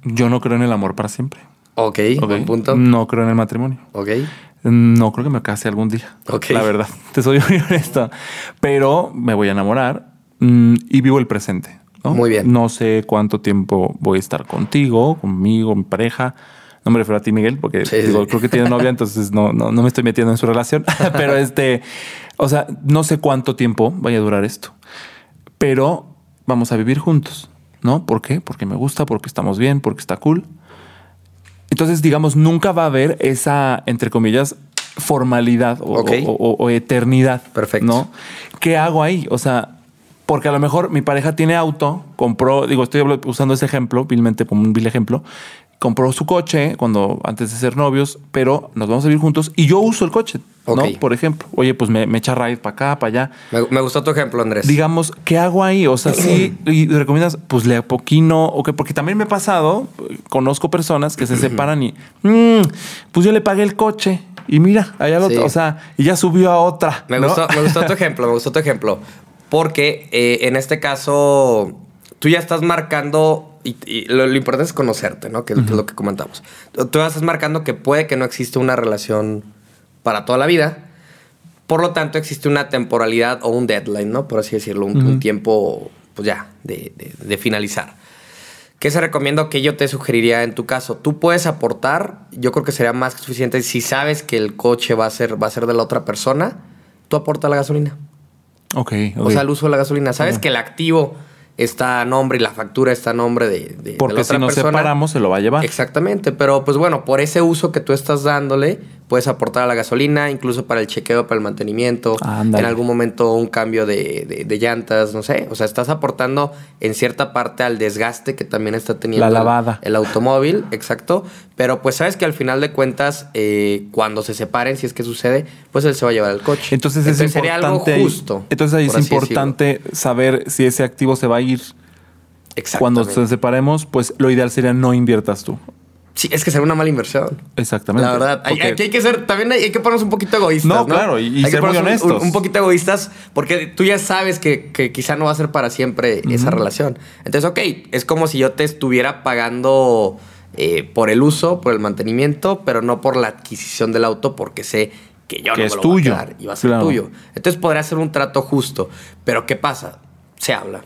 yo no creo en el amor para siempre. Ok, ¿ok? buen punto. No creo en el matrimonio. Ok. No creo que me case algún día. Ok. La verdad, [laughs] te soy muy honesto. Pero me voy a enamorar mm, y vivo el presente. ¿No? Muy bien. No sé cuánto tiempo voy a estar contigo, conmigo, mi pareja. No me refiero a ti, Miguel, porque Sí, digo, sí. creo que tiene novia, entonces no, no, no me estoy metiendo en su relación. [laughs] pero este, o sea, no sé cuánto tiempo vaya a durar esto. Pero vamos a vivir juntos, ¿no? ¿Por qué? Porque me gusta, porque estamos bien, porque está cool. Entonces, digamos, nunca va a haber esa, entre comillas, formalidad o, Ok. o- o- o eternidad. Perfecto. ¿No? ¿Qué hago ahí? O sea, porque a lo mejor mi pareja tiene auto, compró, digo, estoy usando ese ejemplo, vilmente como un vil ejemplo, compró su coche cuando antes de ser novios, pero nos vamos a vivir juntos y yo uso el coche, ¿no? Por ejemplo, oye, pues me, me echa ride para acá, para allá Me, me gustó tu ejemplo, Andrés. digamos, ¿qué hago ahí? O sea, sí, y recomiendas, pues le poquino, o porque también me ha pasado, conozco personas que se separan y, "Mm, pues yo le pagué el coche y mira, allá lo, Sí. o sea, y ya subió a otra. Me, ¿no? gustó, me gustó tu ejemplo, me gustó tu ejemplo. Porque eh, en este caso, tú ya estás marcando, y, y lo, lo importante es conocerte, ¿no? Que, es- que es lo que comentamos. Tú tú ya estás marcando que puede que no existe una relación para toda la vida. Por lo tanto, existe una temporalidad o un deadline, ¿no? Por así decirlo, un, un tiempo pues ya, de, de- de finalizar. ¿Qué se recomiendo que yo te sugeriría en tu caso? Tú puedes aportar, yo creo que sería más que suficiente si sabes que el coche va a ser, va a ser de la otra persona, tú aporta la gasolina. Ok, O sea, el uso de la gasolina. Sabes que el activo está a nombre y la factura está a nombre de, de- de Porque si nos persona. separamos, se lo va a llevar. Exactamente, pero pues bueno, por ese uso que tú estás dándole, puedes aportar a la gasolina, incluso para el chequeo, para el mantenimiento, en algún momento un cambio de, de- de llantas, no sé. O sea, estás aportando en cierta parte al desgaste que también está teniendo La el- lavada. El, automóvil, exacto. Pero pues sabes que al final de cuentas, eh, cuando se separen, si es que sucede, pues él se va a llevar el coche. Entonces, es sería algo importante. ahí- justo. entonces ahí es decirlo. importante saber si ese activo se va a ir cuando nos separemos. Pues lo ideal sería no inviertas tú. Sí, es que será una mala inversión. Exactamente. La verdad, hay, hay que ser, también hay, hay que ponernos un poquito egoístas. No, No, claro, y- y Hay que ser muy ponernos un- honestos. Un, un poquito egoístas, porque tú ya sabes que, que quizá no va a ser para siempre esa relación. Entonces, ok, es como si yo te estuviera pagando eh, por el uso, por el mantenimiento, pero no por la adquisición del auto, porque sé que yo Que no es me lo tuyo. voy a y va a ser Claro. tuyo. Entonces podría ser un trato justo. Pero ¿qué pasa? Se habla.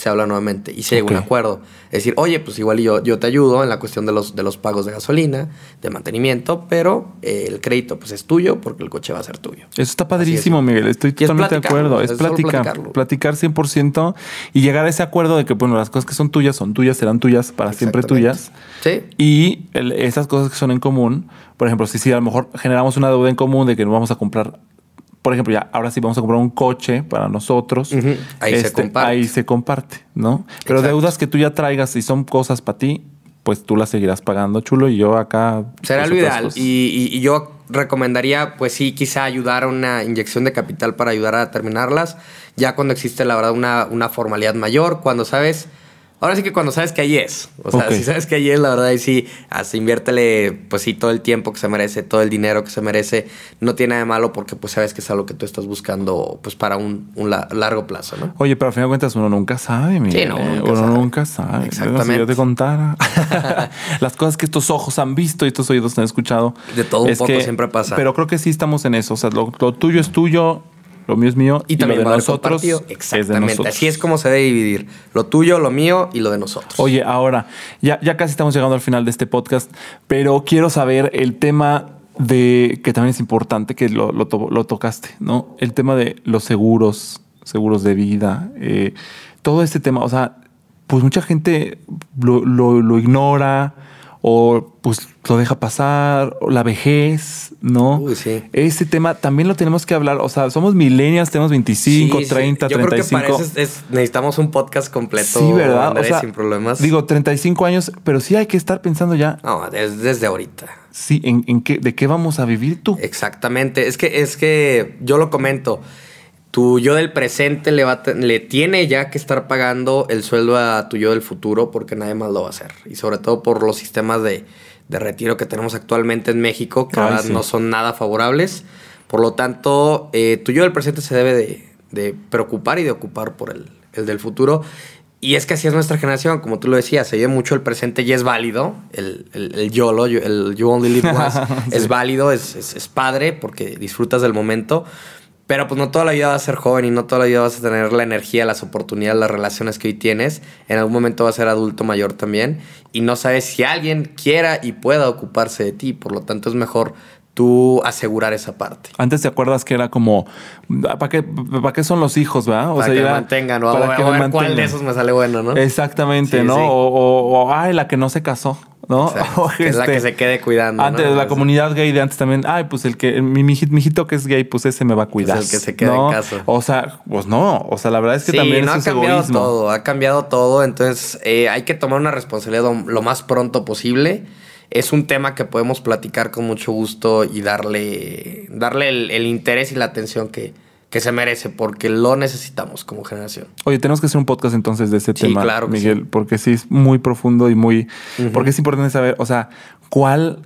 Se habla nuevamente y se llega a un acuerdo. Es decir, oye, pues igual yo, yo te ayudo en la cuestión de los, de los pagos de gasolina, de mantenimiento, pero eh, el crédito pues es tuyo porque el coche va a ser tuyo. Eso está padrísimo, es. Miguel. Estoy es totalmente de acuerdo. Es es platicar, platicar 100% y llegar a ese acuerdo de que, bueno, las cosas que son tuyas son tuyas, serán tuyas, para siempre tuyas. Sí. Y el- esas cosas que son en común, por ejemplo, si, si a lo mejor generamos una deuda en común de que no vamos a comprar, por ejemplo, ya ahora sí vamos a comprar un coche para nosotros. Ahí se comparte. Ahí se comparte, ¿no? Pero Exacto. deudas que tú ya traigas y son cosas para ti, pues tú las seguirás pagando, chulo, y yo acá. Será pues, lo ideal. Y, y- y yo recomendaría, pues sí, quizá ayudar a una inyección de capital para ayudar a terminarlas. Ya cuando existe, la verdad, una, una formalidad mayor, cuando sabes. Ahora sí que cuando sabes que ahí es. O sea, si sabes que ahí es, la verdad, ahí sí, hasta inviértele, pues sí, todo el tiempo que se merece, todo el dinero que se merece. No tiene nada de malo porque, pues sabes que es algo que tú estás buscando, pues para un, un la- largo plazo, ¿no? Oye, pero al final de cuentas uno nunca sabe, Miguel. Sí, no, ¿eh? nunca uno sabe. nunca sabe. Exactamente. Si yo te contara [laughs] [laughs] las cosas que estos ojos han visto y estos oídos han escuchado. De todo un es poco que- siempre pasa. Pero creo que sí estamos en eso. O sea, lo, lo tuyo es tuyo, lo mío es mío. Y también lo de nosotros compartido. es de Exactamente. nosotros. Así es como se debe dividir. Lo tuyo, lo mío y lo de nosotros. Oye, ahora, ya, ya casi estamos llegando al final de este podcast, pero quiero saber el tema de, que también es importante, que lo, lo to- lo tocaste, ¿no? El tema de los seguros, seguros de vida, eh, todo este tema, o sea, pues mucha gente lo- lo ignora o pues lo deja pasar, o la vejez, ¿no? Uy, sí. Ese tema también lo tenemos que hablar, o sea, somos millennials, tenemos 25, Sí, sí. 30, Yo 35. creo que para eso es- es- necesitamos un podcast completo. Sí, ¿verdad? Andrés, o sea, sin problemas. Digo, 35 años, pero sí hay que estar pensando ya, No, es desde ahorita. sí, en, en qué, de qué vamos a vivir tú. Exactamente. Es que, es que yo lo comento. Tu yo del presente le, va le tiene ya que estar pagando el sueldo a tu yo del futuro porque nadie más lo va a hacer. Y sobre todo por los sistemas de, de retiro que tenemos actualmente en México, que Ay, sí. no son nada favorables. Por lo tanto, eh, tu yo del presente se debe de, de preocupar y de ocupar por el, el del futuro. Y es que así es nuestra generación, como tú lo decías, se vive mucho el presente y es válido. El, el, el YOLO, el You Only Live [laughs] Once, es válido, es, es, es padre porque disfrutas del momento. Pero pues no toda la vida vas a ser joven y no toda la vida vas a tener la energía, las oportunidades, las relaciones que hoy tienes. En algún momento vas a ser adulto mayor también y no sabes si alguien quiera y pueda ocuparse de ti. Por lo tanto es mejor tú asegurar esa parte. Antes te acuerdas que era como, ¿para qué, para qué son los hijos, verdad? O para que era- mantengan o a, para a que me ver cuál de mantengan. esos me sale bueno, ¿no? Exactamente, Sí, ¿no? sí. O, o- o, ay, la que no se casó, ¿no? Exacto, O, [laughs] que es la este, que se quede cuidando. Antes, ¿no? la comunidad gay de antes también, ay, pues el que, mi, mi mi hijito que es gay, pues ese me va a cuidar. el que se queda ¿no? en casa. O sea, pues no, o sea, la verdad es que sí, también no eso ha es cambiado egoísmo. todo, ha cambiado todo, entonces eh, hay que tomar una responsabilidad lo, lo más pronto posible. Es un tema que podemos platicar con mucho gusto y darle, darle el, el interés y la atención que, que se merece, porque lo necesitamos como generación. Oye, tenemos que hacer un podcast entonces de ese Sí, tema, claro que Miguel, sí. porque sí es muy profundo y muy... Porque es importante saber, o sea, cuál,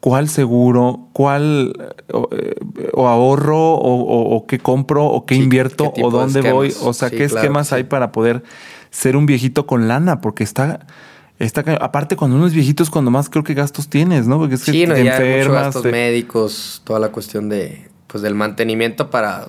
cuál seguro, cuál eh, o, eh, o ahorro o, o- o qué compro o qué Sí, invierto qué o de dónde voy, o sea, qué esquemas hay para poder ser un viejito con lana, porque está... Está, aparte, cuando uno es viejito es cuando más creo que gastos tienes, ¿no? Porque es que no, te ya hay muchos enfermas. gastos te- médicos, toda la cuestión de, pues, del mantenimiento para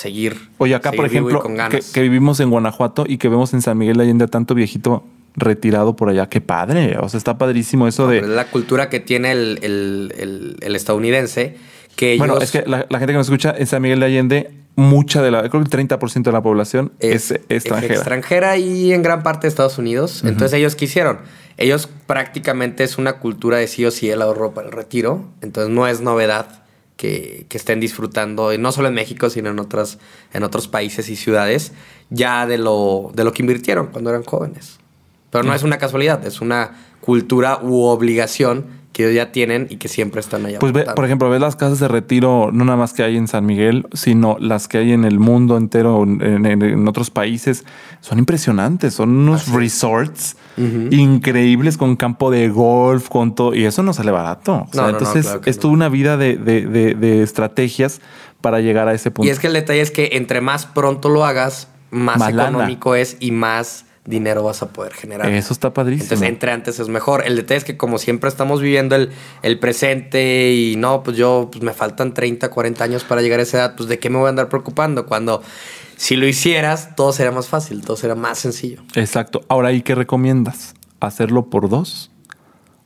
seguir. Oye, acá, por seguir ejemplo, con que, ganas. que vivimos en Guanajuato y que vemos en San Miguel de Allende a tanto viejito retirado por allá. Qué padre. O sea, está padrísimo eso Pero es de. la cultura que tiene el, el- el- el estadounidense que ellos... Bueno, es que la, la gente que nos escucha en San Miguel de Allende, mucha de la. Creo que el 30% de la población es, extranjera. extranjera y en gran parte de Estados Unidos. Entonces ellos quisieron. Ellos prácticamente es una cultura de sí o sí el ahorro para el retiro. Entonces no es novedad que, que estén disfrutando, y no solo en México, sino en, otras, en otros países y ciudades, ya de lo, de lo que invirtieron cuando eran jóvenes. Pero no es una casualidad, es una cultura u obligación que ellos ya tienen y que siempre están allá. Pues ve, por ejemplo, ves las casas de retiro, no nada más que hay en San Miguel, sino las que hay en el mundo entero, en, en- en otros países. Son impresionantes, son unos resorts increíbles con campo de golf, con todo. Y eso no sale barato. O sea, No, no, no, entonces, claro es toda una vida de, de- de- de estrategias para llegar a ese punto. Y es que el detalle es que entre más pronto lo hagas, más, Más lana. económico es y más dinero vas a poder generar. Eso está padrísimo. Entonces, entre antes es mejor. El detalle es que como siempre estamos viviendo el, el presente y no, pues yo pues me faltan 30, 40 años para llegar a esa edad, pues de qué me voy a andar preocupando cuando si lo hicieras todo sería más fácil, todo sería más sencillo. Exacto. Ahora, ¿y qué recomiendas? ¿Hacerlo por dos?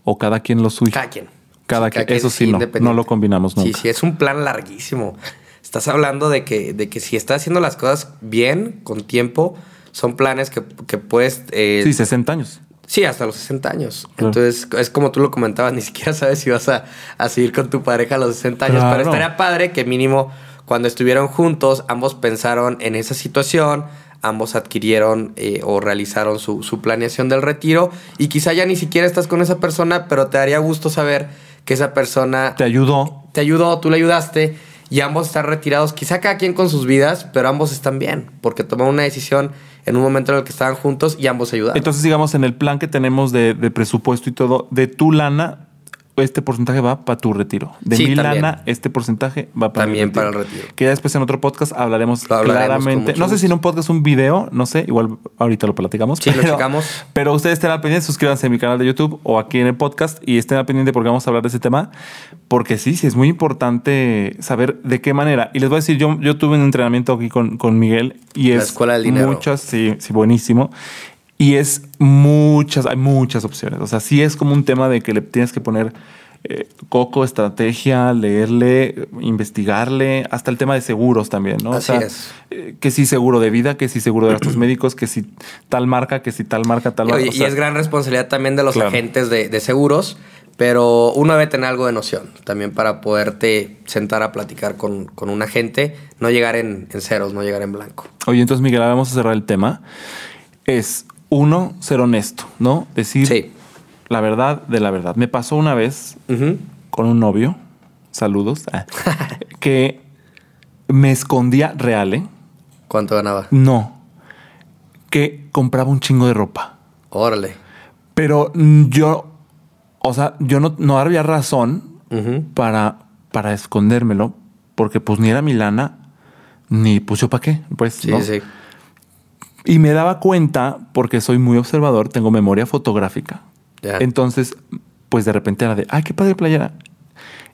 ¿O cada quien lo suyo? Cada quien. Cada Sí, quien. Eso sí, no. No lo combinamos nunca. Sí, sí, es un plan larguísimo. Estás hablando de que, de que si estás haciendo las cosas bien, con tiempo, son planes que, que puedes... eh, Sí, 60 años. Sí, hasta los 60 años. Claro. Entonces, es como tú lo comentabas, ni siquiera sabes si vas a, a seguir con tu pareja a los 60 años. Claro. Pero estaría padre que mínimo cuando estuvieron juntos, ambos pensaron en esa situación, ambos adquirieron eh, o realizaron su, su planeación del retiro y quizá ya ni siquiera estás con esa persona, pero te daría gusto saber que esa persona Te ayudó. te ayudó, tú le ayudaste y ambos están retirados, quizá cada quien con sus vidas, pero ambos están bien, porque tomaron una decisión en un momento en el que estaban juntos y ambos se ayudaron. Entonces, digamos, en el plan que tenemos de, de presupuesto y todo, de tu lana, este porcentaje va para tu retiro. De Sí, mi también. lana, este porcentaje va para También mi para el retiro. Que ya después en otro podcast hablaremos, claramente. No sé si en un podcast, un video, no sé, igual ahorita lo platicamos. Sí, lo checamos. Pero ustedes estén al pendiente, suscríbanse a mi canal de YouTube o aquí en el podcast y estén al pendiente porque vamos a hablar de ese tema. Porque sí, sí, es muy importante saber de qué manera. Y les voy a decir, yo, yo tuve un entrenamiento aquí con, con Miguel y La es escuela del dinero. muchas, sí, sí, buenísimo. Y es muchas, hay muchas opciones. O sea, sí es como un tema de que le tienes que poner eh, coco, estrategia, leerle, investigarle, hasta el tema de seguros también, ¿no? Así es. eh, que si seguro de vida, que si seguro de [clears throat] gastos médicos, que si tal marca, que si tal marca, tal Y, marca. oye, O y sea, es gran responsabilidad también de los Claro. agentes de, de seguros, pero uno debe tener algo de noción también para poderte sentar a platicar con, con un agente, no llegar en, en ceros, no llegar en blanco. Oye, entonces, Miguel, ahora vamos a cerrar el tema. Es uno, ser honesto, ¿no? Decir Sí. la verdad de la verdad. Me pasó una vez con un novio, saludos, ah, [laughs] que me escondía real, ¿eh? ¿Cuánto ganaba? No, que compraba un chingo de ropa. Órale. Pero yo, o sea, yo no, no había razón para, para escondérmelo, porque pues ni era mi lana, ni pues yo para qué, pues, Sí, ¿no? sí. Y me daba cuenta, porque soy muy observador, tengo memoria fotográfica. Ya. Entonces, pues de repente era de, ay, qué padre playera.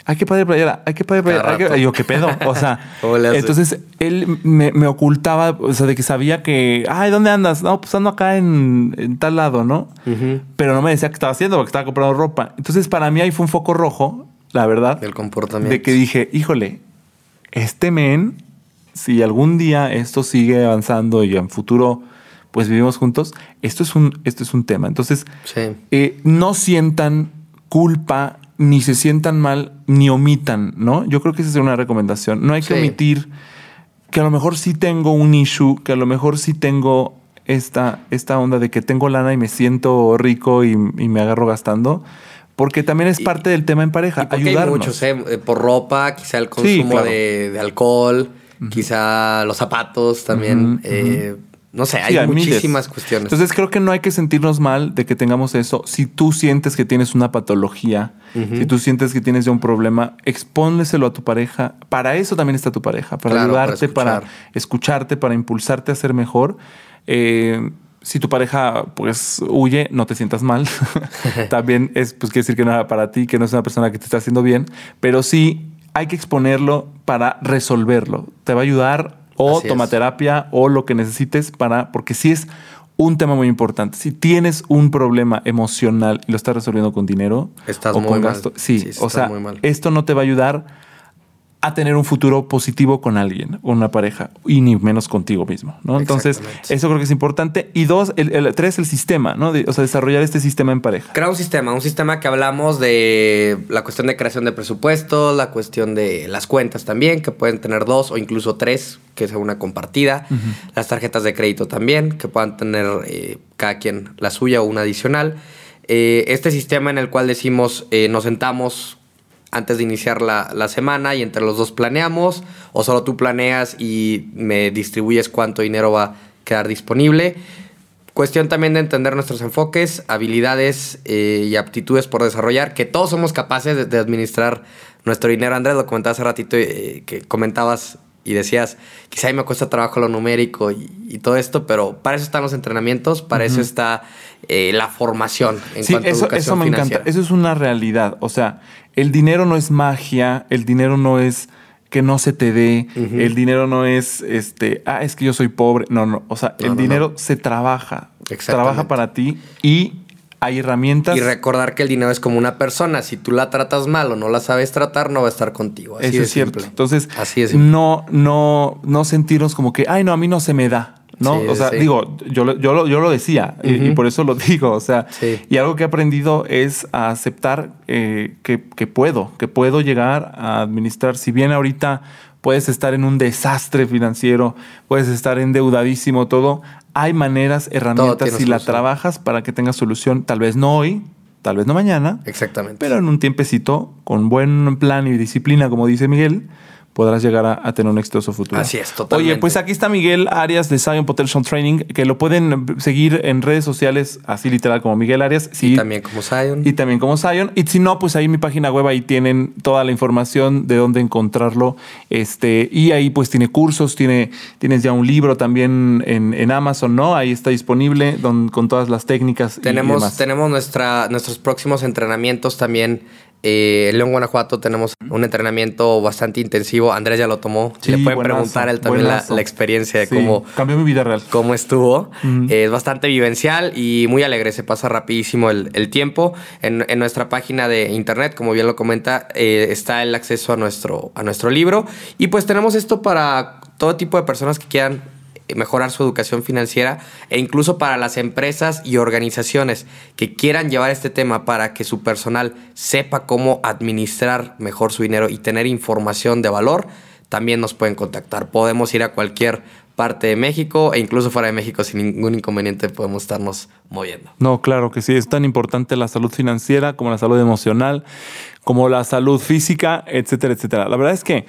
Ay, qué padre playera. Ay, qué padre playera. Ay, qué-". yo, ¿qué pedo? O sea, [laughs] entonces él me, me ocultaba, o sea, de que sabía que, ay, ¿dónde andas? No, pues ando acá en, en tal lado, ¿no? Ujú. Pero no me decía qué estaba haciendo porque estaba comprando ropa. Entonces, para mí ahí fue un foco rojo, la verdad, El comportamiento. de que dije, híjole, este men, si algún día esto sigue avanzando y en futuro pues vivimos juntos, esto es un, esto es un tema. Entonces, Sí. eh, no sientan culpa, ni se sientan mal, ni omitan, ¿no? Yo creo que esa es una recomendación. No hay que Sí. omitir que a lo mejor sí tengo un issue, que a lo mejor sí tengo esta, esta onda de que tengo lana y me siento rico y, y me agarro gastando, porque también es Y- parte del tema en pareja, porque hay ayudarnos. muchos, ¿eh? Por ropa, quizá el consumo claro. de, de alcohol, quizá los zapatos también. Eh, No sé, Sí, hay, miles. muchísimas cuestiones. Entonces creo que no hay que sentirnos mal de que tengamos eso. Si tú sientes que tienes una patología, si tú sientes que tienes ya un problema, expónleselo a tu pareja. Para eso también está tu pareja, para Claro, ayudarte, para, escuchar. escucharte, para impulsarte a ser mejor. Eh, si tu pareja pues huye, no te sientas mal. [laughs] [laughs] también es pues quiere decir que no era para ti, que no es una persona que te está haciendo bien, pero sí hay que exponerlo para resolverlo. Te va a ayudar o Así toma es. terapia o lo que necesites para, porque sí es un tema muy importante. Si tienes un problema emocional y lo estás resolviendo con dinero Estás o muy con mal. gasto, sí, Sí, o sea, esto no te va a ayudar a tener un futuro positivo con alguien, con una pareja, y ni menos contigo mismo, ¿no? Entonces, eso creo que es importante. Y dos, el, el- tres, el sistema, ¿no? De- o sea, desarrollar este sistema en pareja. Crear un sistema, un sistema que hablamos de la cuestión de creación de presupuesto, la cuestión de las cuentas también, que pueden tener dos o incluso tres, que sea una compartida. Las tarjetas de crédito también, que puedan tener eh, cada quien la suya o una adicional. Eh, este sistema en el cual decimos, eh, nos sentamos antes de iniciar la, la semana y entre los dos planeamos, o solo tú planeas y me distribuyes cuánto dinero va a quedar disponible. Cuestión también de entender nuestros enfoques, habilidades eh, y aptitudes por desarrollar, que todos somos capaces de, administrar nuestro dinero. Andrés, lo comentaba hace ratito, eh, que comentabas y decías, quizá a mí me cuesta trabajo lo numérico y, y todo esto, pero para eso están los entrenamientos, para eso está eh, la formación en Sí, cuanto a eso, educación eso me financiera. encanta. Eso es una realidad. O sea, el dinero no es magia, el dinero no es que no se te dé, el dinero no es este, ah, es que yo soy pobre. No, no. O sea, No, el no, dinero se trabaja. Trabaja para ti y hay herramientas. Y recordar que el dinero es como una persona. Si tú la tratas mal o no la sabes tratar, no va a estar contigo. Así Eso es cierto. simple. Entonces, Así es. simple. no, no, no sentirnos como que, ay, no, a mí no se me da. ¿no? Sí, o sea, sí. digo, yo, lo- yo, lo, yo lo decía y- por eso lo [laughs] digo. O sea, Sí. y algo que he aprendido es a aceptar eh, que, que puedo, que puedo llegar a administrar. Si bien ahorita puedes estar en un desastre financiero, puedes estar endeudadísimo, todo, hay maneras, herramientas, si la trabajas para que tengas solución, tal vez no hoy, tal vez no mañana, Exactamente. pero en un tiempecito, con buen plan y disciplina, como dice Miguel, podrás llegar a, a tener un exitoso futuro. Así es, totalmente. Oye, pues aquí está Miguel Arias de Zion Potential Training, que lo pueden seguir en redes sociales, así literal como Miguel Arias. Sí, y también como Zion. y también como Zion. Y si no, pues ahí en mi página web ahí tienen toda la información de dónde encontrarlo. Este, y ahí pues tiene cursos, tiene, tienes ya un libro también en, en Amazon, ¿no? Ahí está disponible don- con todas las técnicas. y tenemos demás. tenemos nuestra, nuestros próximos entrenamientos también. Eh, en León, Guanajuato tenemos un entrenamiento bastante intensivo. Andrés ya lo tomó. Sí, Le pueden buenazo, preguntar él también la, experiencia de Sí, cómo, cambió mi vida real. cómo estuvo. Eh, es bastante vivencial y muy alegre. Se pasa rapidísimo el, el tiempo. En, en nuestra página de internet, como bien lo comenta, eh, está el acceso a nuestro, a nuestro libro. Y pues tenemos esto para todo tipo de personas que quieran mejorar su educación financiera e incluso para las empresas y organizaciones que quieran llevar este tema para que su personal sepa cómo administrar mejor su dinero y tener información de valor, también nos pueden contactar. Podemos ir a cualquier parte de México e incluso fuera de México sin ningún inconveniente podemos estarnos moviendo. No, claro que sí, es tan importante la salud financiera como la salud emocional, como la salud física, etcétera, etcétera. La verdad es que,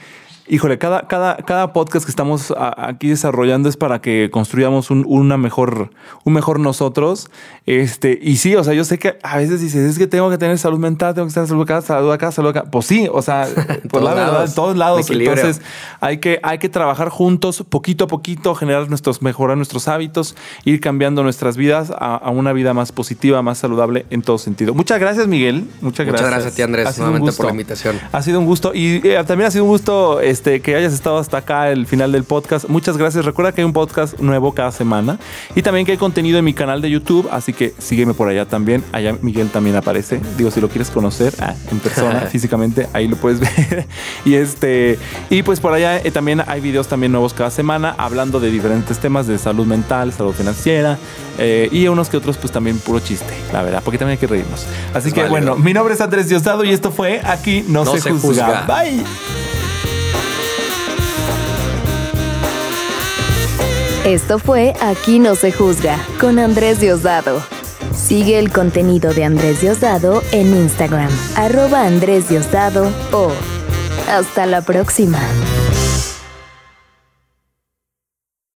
híjole, cada, cada, cada podcast que estamos a- aquí desarrollando es para que construyamos un, una mejor, un mejor nosotros. Este, y sí, o sea, yo sé que a veces dices, es que tengo que tener salud mental, tengo que tener salud acá, salud acá, salud acá. Pues sí, o sea, [laughs] todos la verdad, en todos lados. Entonces, hay que, hay que trabajar juntos, poquito a poquito, generar nuestros, mejorar nuestros hábitos, ir cambiando nuestras vidas a, a una vida más positiva, más saludable en todo sentido. Muchas gracias, Miguel. Muchas Muchas gracias. gracias a ti, Andrés, nuevamente por la invitación. Ha sido un gusto y eh, también ha sido un gusto este, que hayas estado hasta acá el final del podcast. Muchas gracias. Recuerda que hay un podcast nuevo cada semana y también que hay contenido en mi canal de YouTube, así que sígueme por allá también. Allá Miguel también aparece. Digo, si lo quieres conocer ah, en persona, [laughs] físicamente, ahí lo puedes ver. [laughs] y este y pues por allá eh, también hay videos también nuevos cada semana hablando de diferentes temas de salud mental, salud financiera eh, y unos que otros pues también puro chiste, la verdad, porque también hay que reírnos. Así que bueno, mi nombre es Andrés Diosdado y esto fue Aquí no, No se, se juzga. juzga. Bye. Esto fue Aquí no se juzga con Andrés Diosdado. Sigue el contenido de Andrés Diosdado en Instagram, arroba Andrés Diosdado o. Hasta la próxima.